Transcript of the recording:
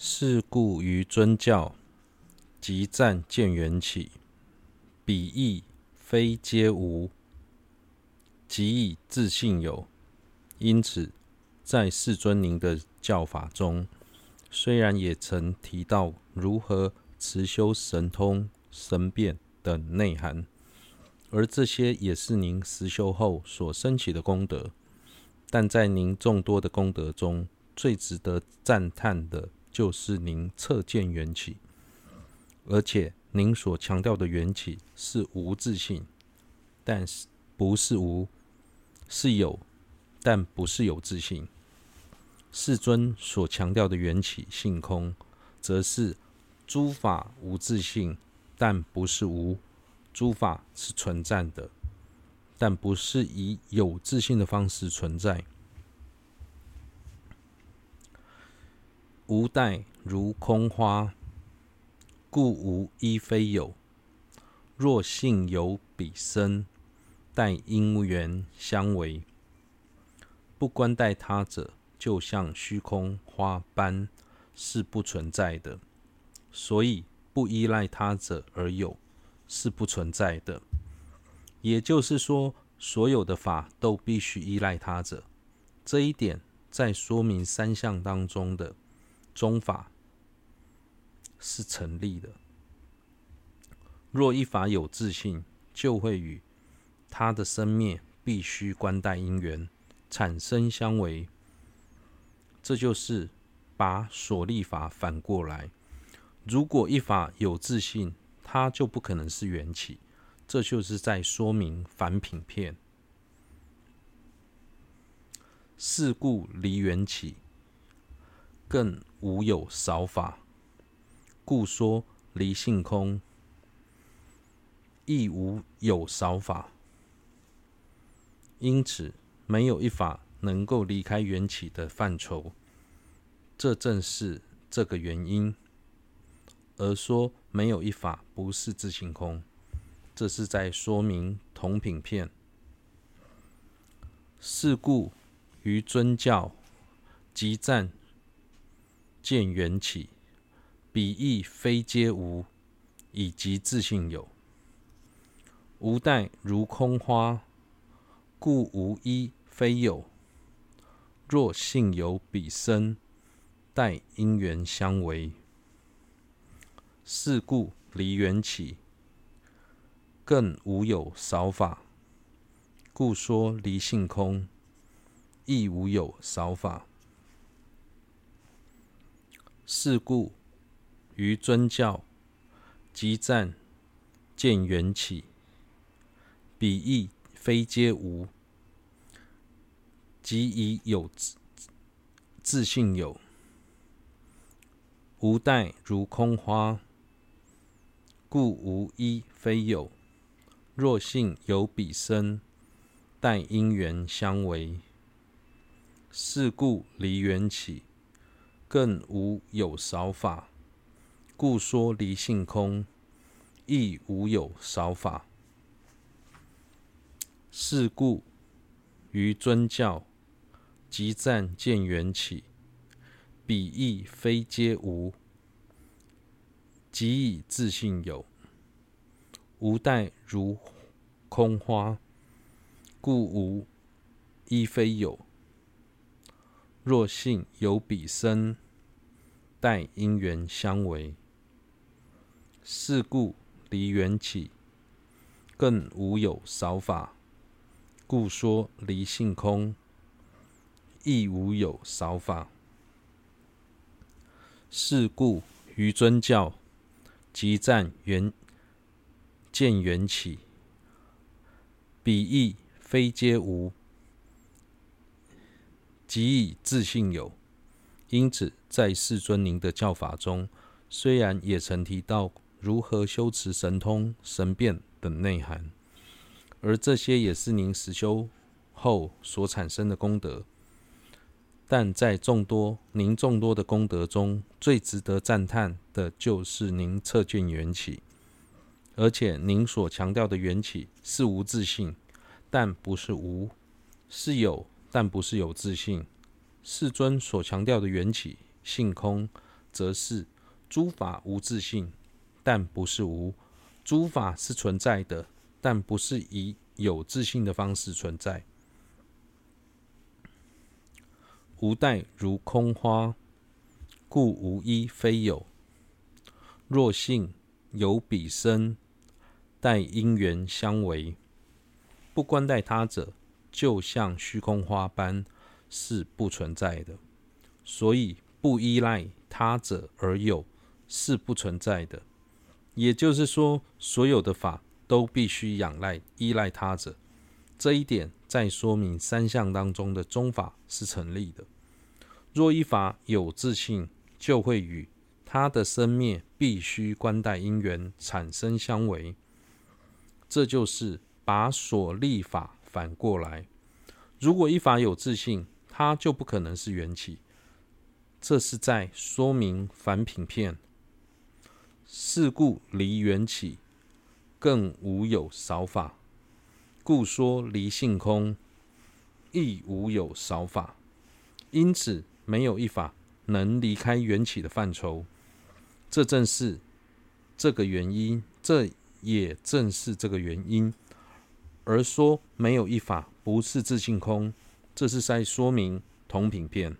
是故于尊教即赞见缘起，彼亦非皆无，即以自性有。因此，在世尊您的教法中，虽然也曾提到如何持修神通、神变等内涵，而这些也是您实修后所升起的功德，但在您众多的功德中，最值得赞叹的。就是您测见缘起，而且您所强调的缘起是无自性，但是不是无，是有，但不是有自性。世尊所强调的缘起性空，则是诸法无自性，但不是无，诸法是存在的，但不是以有自性的方式存在。无待如空花，故无一非有。若性有彼身，待因缘相违。不观待他者，就像虚空花般，是不存在的。所以不依赖他者而有，是不存在的。也就是说，所有的法都必须依赖他者。这一点在说明三相当中的。宗法是成立的。若一法有自信，就会与它的生灭必须关待因缘产生相违。这就是把所立法反过来。如果一法有自信，它就不可能是缘起。这就是在说明反品片。是故离缘起。更无有少法，故说离性空，亦无有少法。因此，没有一法能够离开缘起的范畴。这正是这个原因，而说没有一法不是自性空，这是在说明同品片。是故于尊教集赞。见缘起，彼亦非皆无，以及自性有。无待如空花，故无一非有。若性有彼身，待因缘相违。是故离缘起，更无有少法，故说离性空，亦无有少法。是故于尊教集赞见缘起，彼亦非皆无，即以有自性有。无待如空花，故无一非有。若性有彼身，待因缘相违。是故离缘起。更无有少法，故说离性空，亦无有少法。是故于尊教即赞见缘起，彼亦非皆无，即以自信有。无待如空花，故无亦非有。若性有彼身，待因缘相违。是故离缘起，更无有少法，故说离性空，亦无有少法。是故于尊教即赞缘见缘起，彼亦非皆无。即以自信有，因此在世尊您的教法中，虽然也曾提到如何修持神通、神变等内涵，而这些也是您实修后所产生的功德，但在众多您众多的功德中，最值得赞叹的就是您测见缘起，而且您所强调的缘起是无自信，但不是无，是有。但不是有自信，世尊所强调的缘起性空，则是诸法无自性，但不是无；诸法是存在的，但不是以有自信的方式存在。无待如空花，故无一非有。若性有彼身，待因缘相违，不观待他者，就像虚空花般，是不存在的。所以不依赖他者而有，是不存在的。也就是说，所有的法都必须仰赖、依赖他者。这一点在说明三相当中的宗法是成立的。若一法有自性，就会与他的生灭必须关待因缘产生相违。这就是把所立法反过来。如果一法有自信，它就不可能是缘起。这是在说明反品片。是故离缘起，更无有少法。故说离性空，亦无有少法。因此，没有一法能离开缘起的范畴。这正是这个原因，这也正是这个原因。而说没有一法不是自性空，这是在说明同品片。